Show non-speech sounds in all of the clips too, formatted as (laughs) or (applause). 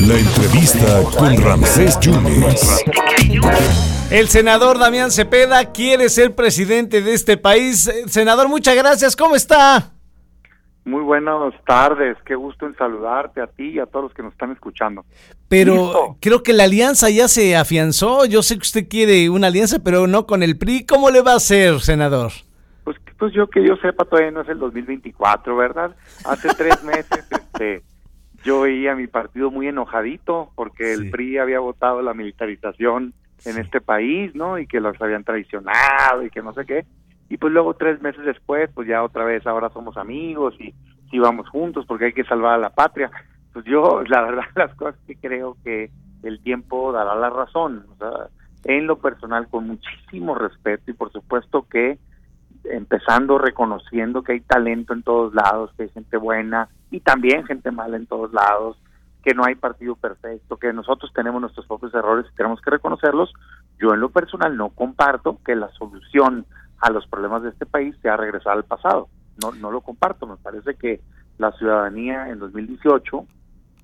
La entrevista con Ramsés Yunes. El senador Damián Cepeda quiere ser presidente de este país. Eh, Senador, muchas gracias. ¿Cómo está? Muy buenas tardes, qué gusto en saludarte a ti y a todos los que nos están escuchando. Pero Listo. creo que la alianza ya se afianzó. Yo sé que usted quiere una alianza, pero no con el PRI. ¿Cómo le va a hacer, senador? Pues, pues yo que yo sepa todavía no es el 2024, ¿verdad? Hace tres (laughs) meses este, yo veía a mi partido muy enojadito porque Sí. el PRI había votado la militarización en este país, ¿no? Y que los habían traicionado y que no sé qué. Y pues luego tres meses después, pues ya otra vez ahora somos amigos y sí vamos juntos porque hay que salvar a la patria. Pues yo, (laughs) la verdad, las cosas que creo que el tiempo dará la razón. O sea, en lo personal, con muchísimo respeto y por supuesto que empezando reconociendo que hay talento en todos lados, que hay gente buena y también gente mala en todos lados, que no hay partido perfecto, que nosotros tenemos nuestros propios errores y tenemos que reconocerlos. Yo en lo personal no comparto que la solución a los problemas de este país sea regresar al pasado. No, no lo comparto. Me parece que la ciudadanía en 2018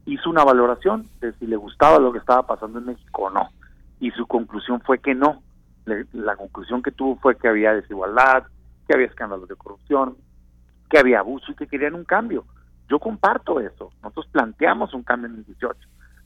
hizo una valoración de si le gustaba lo que estaba pasando en México o no. Y su conclusión fue que no. La conclusión que tuvo fue que había desigualdad, que había escándalos de corrupción, que había abuso y que querían un cambio. Yo comparto eso. Nosotros planteamos un cambio en el 18.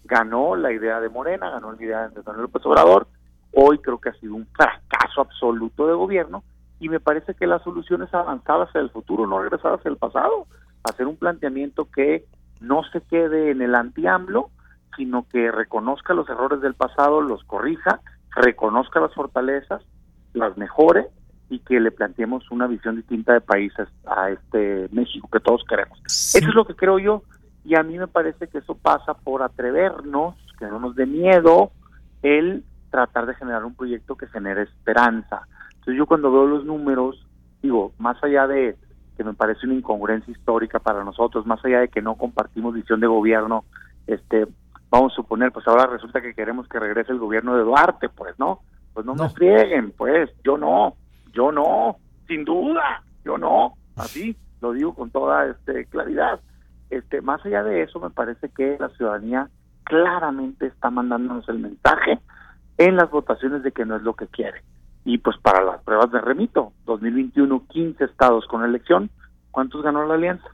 Ganó la idea de Morena, ganó la idea de Manuel López Obrador. Hoy creo que ha sido un fracaso absoluto de gobierno y me parece que la solución es avanzar hacia el futuro, no regresar hacia el pasado. Hacer un planteamiento que no se quede en el anti-AMLO, sino que reconozca los errores del pasado, los corrija, reconozca las fortalezas, las mejore y que le planteemos una visión distinta de países a este México que todos queremos. Sí. Eso es lo que creo yo y a mí me parece que eso pasa por atrevernos, que no nos dé miedo el tratar de generar un proyecto que genere esperanza. Entonces yo cuando veo los números, digo, más allá de que me parece una incongruencia histórica para nosotros, más allá de que no compartimos visión de gobierno, este, vamos a suponer, pues ahora resulta que queremos que regrese el gobierno de Duarte, pues no, pues no, No. me frieguen, pues yo no, yo no, sin duda, yo no, así lo digo con toda este claridad. Este, más allá de eso, me parece que la ciudadanía claramente está mandándonos el mensaje en las votaciones de que no es lo que quiere. Y pues para las pruebas de remito, 2021, 15 estados con elección, ¿cuántos ganó la alianza?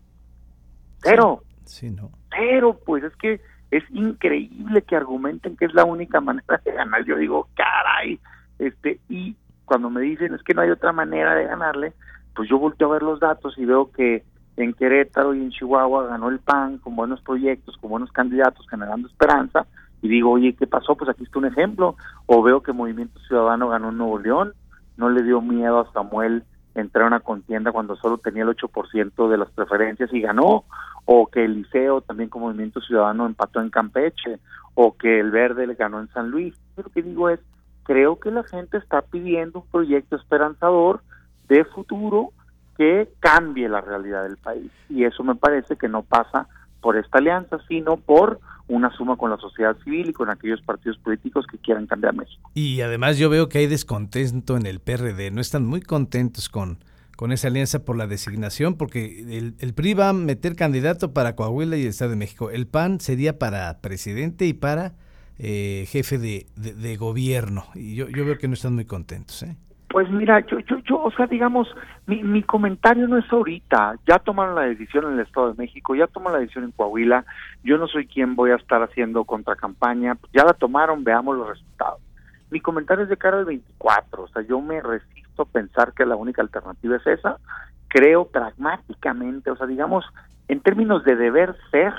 Cero. Sí, no. Pero pues es que es increíble que argumenten que es la única manera de ganar. Yo digo, caray, este, y cuando me dicen es que no hay otra manera de ganarle, pues yo volteo a ver los datos y veo que en Querétaro y en Chihuahua ganó el PAN con buenos proyectos, con buenos candidatos, generando esperanza, y digo, oye, ¿qué pasó? Pues aquí está un ejemplo. O veo que Movimiento Ciudadano ganó en Nuevo León, no le dio miedo a Samuel entrar a una contienda cuando solo tenía el 8% de las preferencias y ganó, o que el Liceo también con Movimiento Ciudadano empató en Campeche, o que el Verde le ganó en San Luis. Yo Lo que digo es, creo que la gente está pidiendo un proyecto esperanzador de futuro que cambie la realidad del país. Y eso me parece que no pasa por esta alianza, sino por una suma con la sociedad civil y con aquellos partidos políticos que quieran cambiar México. Y además yo veo que hay descontento en el PRD. No están muy contentos con, con esa alianza por la designación, porque el, el PRI va a meter candidato para Coahuila y el Estado de México. El PAN sería para presidente y para eh, jefe de, de- gobierno. Y yo, yo veo que no están muy contentos. ¿eh? Pues mira, yo, yo, yo, o sea, digamos, mi, mi comentario no es ahorita. Ya tomaron la decisión en el Estado de México, ya tomaron la decisión en Coahuila. Yo no soy quien voy a estar haciendo contracampaña. Ya la tomaron, veamos los resultados. Mi comentario es de cara al 24. O sea, yo me resisto a pensar que la única alternativa es esa. Creo pragmáticamente, o sea, digamos, en términos de deber ser,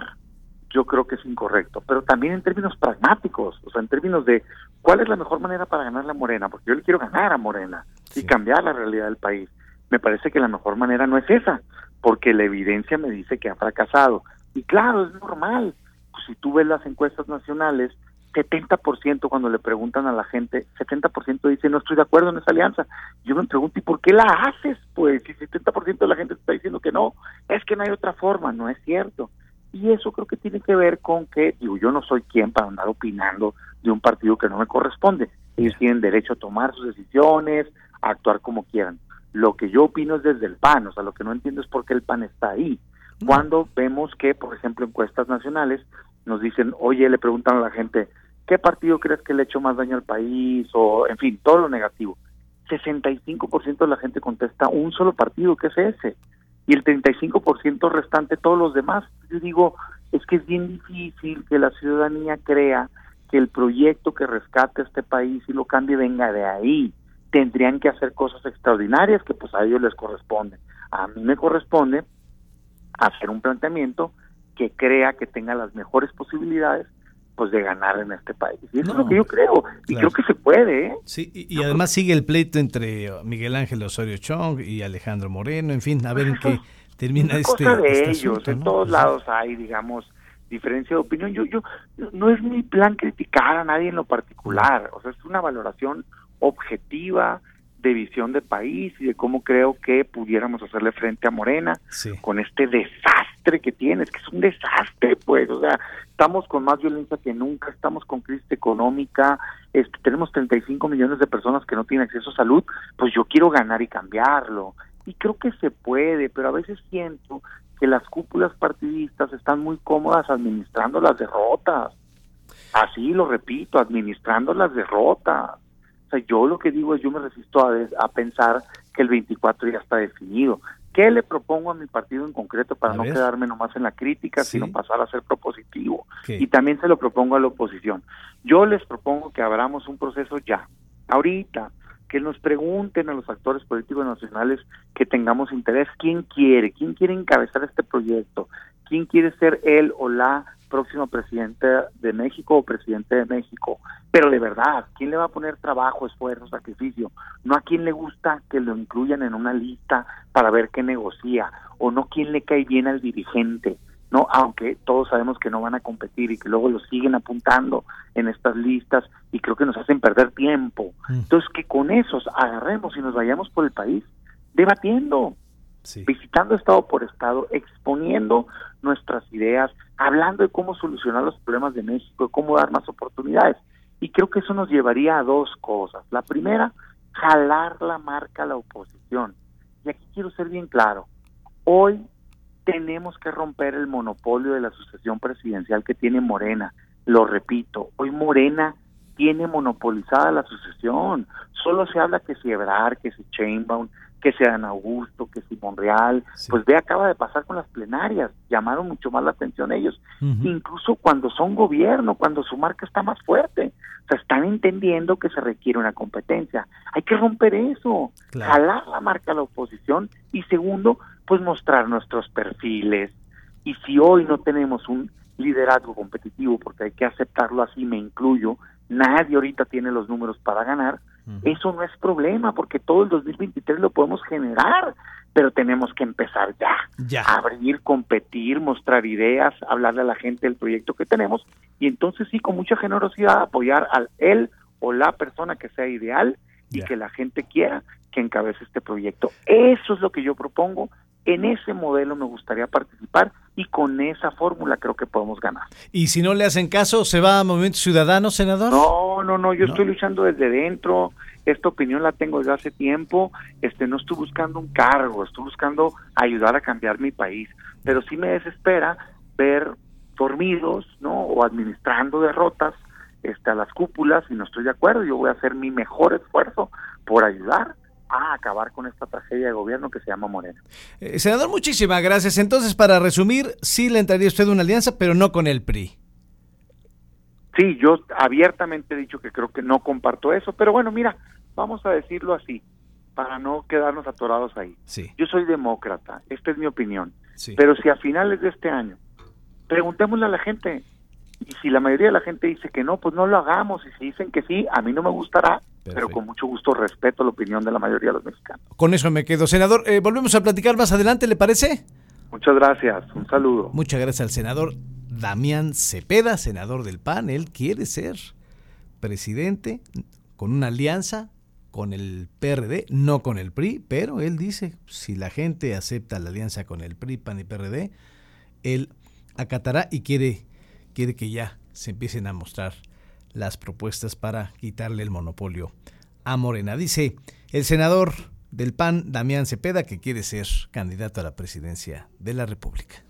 yo creo que es incorrecto, pero también en términos pragmáticos, o sea, en términos de cuál es la mejor manera para ganar la Morena, porque yo le quiero ganar a Morena Sí. y cambiar la realidad del país. Me parece que la mejor manera no es esa, porque la evidencia me dice que ha fracasado. Y claro, es normal. Pues si tú ves las encuestas nacionales, 70% cuando le preguntan a la gente, 70% dice no estoy de acuerdo en esa alianza. Yo me pregunto, ¿y por qué la haces? Pues si 70% de la gente está diciendo que no, es que no hay otra forma, no es cierto. Y eso creo que tiene que ver con que, digo, yo no soy quien para andar opinando de un partido que no me corresponde. Ellos tienen derecho a tomar sus decisiones, a actuar como quieran. Lo que yo opino es desde el PAN, o sea, lo que no entiendo es por qué el PAN está ahí. Cuando vemos que, por ejemplo, encuestas nacionales nos dicen, oye, le preguntan a la gente, ¿qué partido crees que le ha hecho más daño al país? O, en fin, todo lo negativo. 65% de la gente contesta un solo partido, que es ese. Y el 35% restante, todos los demás. Yo digo, es que es bien difícil que la ciudadanía crea que el proyecto que rescate este país y lo cambie venga de ahí. Tendrían que hacer cosas extraordinarias que pues a ellos les corresponde. A mí me corresponde hacer un planteamiento que crea que tenga las mejores posibilidades pues de ganar en este país. Y eso es lo que yo creo, y creo que se puede. ¿eh? Sí, y, además sigue el pleito entre Miguel Ángel Osorio Chong y Alejandro Moreno, en fin, a ver en qué (laughs) termina este, cosa de este ellos, en todos lados hay, digamos, diferencia de opinión. Yo, yo, no es mi plan criticar a nadie en lo particular, o sea, es una valoración objetiva de visión de país y de cómo creo que pudiéramos hacerle frente a Morena con este desastre que tiene, es que es un desastre, pues, o sea, estamos con más violencia que nunca, estamos con crisis económica, este, tenemos 35 millones de personas que no tienen acceso a salud, pues yo quiero ganar y cambiarlo. Y creo que se puede, pero a veces siento que las cúpulas partidistas están muy cómodas administrando las derrotas. Así lo repito, administrando las derrotas. O sea, yo lo que digo es, yo me resisto a pensar que el 24 ya está definido. ¿Qué le propongo a mi partido en concreto para no quedarme nomás en la crítica, sino pasar a ser propositivo? Y también se lo propongo a la oposición. Yo les propongo que abramos un proceso ya, ahorita, que nos pregunten a los actores políticos nacionales que tengamos interés, quién quiere, quién quiere encabezar este proyecto, quién quiere ser él o la próxima presidente de México o presidente de México, pero de verdad, ¿quién le va a poner trabajo, esfuerzo, sacrificio? No a quién le gusta que lo incluyan en una lista para ver qué negocia, o no quién le cae bien al dirigente, no, aunque todos sabemos que no van a competir y que luego lo siguen apuntando en estas listas y creo que nos hacen perder tiempo. Mm. Entonces que con esos agarremos y nos vayamos por el país debatiendo, visitando estado por estado, exponiendo nuestras ideas, hablando de cómo solucionar los problemas de México, de cómo dar más oportunidades. Y creo que eso nos llevaría a dos cosas. La primera, jalar la marca a la oposición. Y aquí quiero ser bien claro. Hoy tenemos que romper el monopolio de la sucesión presidencial que tiene Morena. Lo repito, hoy Morena tiene monopolizada la sucesión. Solo se habla que si Ebrar, que si Chainbaum, que sea Dan Augusto, que si Monreal. Pues ve, acaba de pasar con las plenarias. Llamaron mucho más la atención ellos. Incluso cuando son gobierno, cuando su marca está más fuerte. O sea, están entendiendo que se requiere una competencia. Hay que romper eso. Jalar la marca a la oposición. Y segundo, pues mostrar nuestros perfiles. Y si hoy no tenemos un liderazgo competitivo, porque hay que aceptarlo así, me incluyo, nadie ahorita tiene los números para ganar, eso no es problema, porque todo el 2023 lo podemos generar, pero tenemos que empezar ya, ya, abrir, competir, mostrar ideas, hablarle a la gente del proyecto que tenemos, y entonces sí, con mucha generosidad, apoyar al él o la persona que sea ideal y que la gente quiera que encabece este proyecto. Eso es lo que yo propongo en ese modelo me gustaría participar y con esa fórmula creo que podemos ganar. ¿Y si no le hacen caso, se va a Movimiento Ciudadano, senador? No, no, no, yo estoy luchando desde dentro, esta opinión la tengo desde hace tiempo, este no estoy buscando un cargo, estoy buscando ayudar a cambiar mi país, pero sí me desespera ver dormidos, ¿no? O administrando derrotas este, a las cúpulas y no estoy de acuerdo, yo voy a hacer mi mejor esfuerzo por ayudar a acabar con esta tragedia de gobierno que se llama Morena. Eh, senador, muchísimas gracias. Entonces, para resumir, sí le entraría usted una alianza, pero no con el PRI. Sí, yo abiertamente he dicho que creo que no comparto eso, pero bueno, mira, vamos a decirlo así, para no quedarnos atorados ahí. Sí. Yo soy demócrata, esta es mi opinión. Sí. Pero si a finales de este año, preguntémosle a la gente, y si la mayoría de la gente dice que no, pues no lo hagamos. Y si dicen que sí, a mí no me gustará, pero con mucho gusto respeto la opinión de la mayoría de los mexicanos. Con eso me quedo. Senador, eh, volvemos a platicar más adelante, ¿le parece? Muchas gracias, un saludo. Muchas gracias al senador Damián Cepeda, senador del PAN. Él quiere ser presidente con una alianza con el PRD, no con el PRI, pero él dice, si la gente acepta la alianza con el PRI, PAN y PRD, él acatará y quiere quiere que ya se empiecen a mostrar las propuestas para quitarle el monopolio a Morena. Dice el senador del PAN, Damián Cepeda, que quiere ser candidato a la presidencia de la República.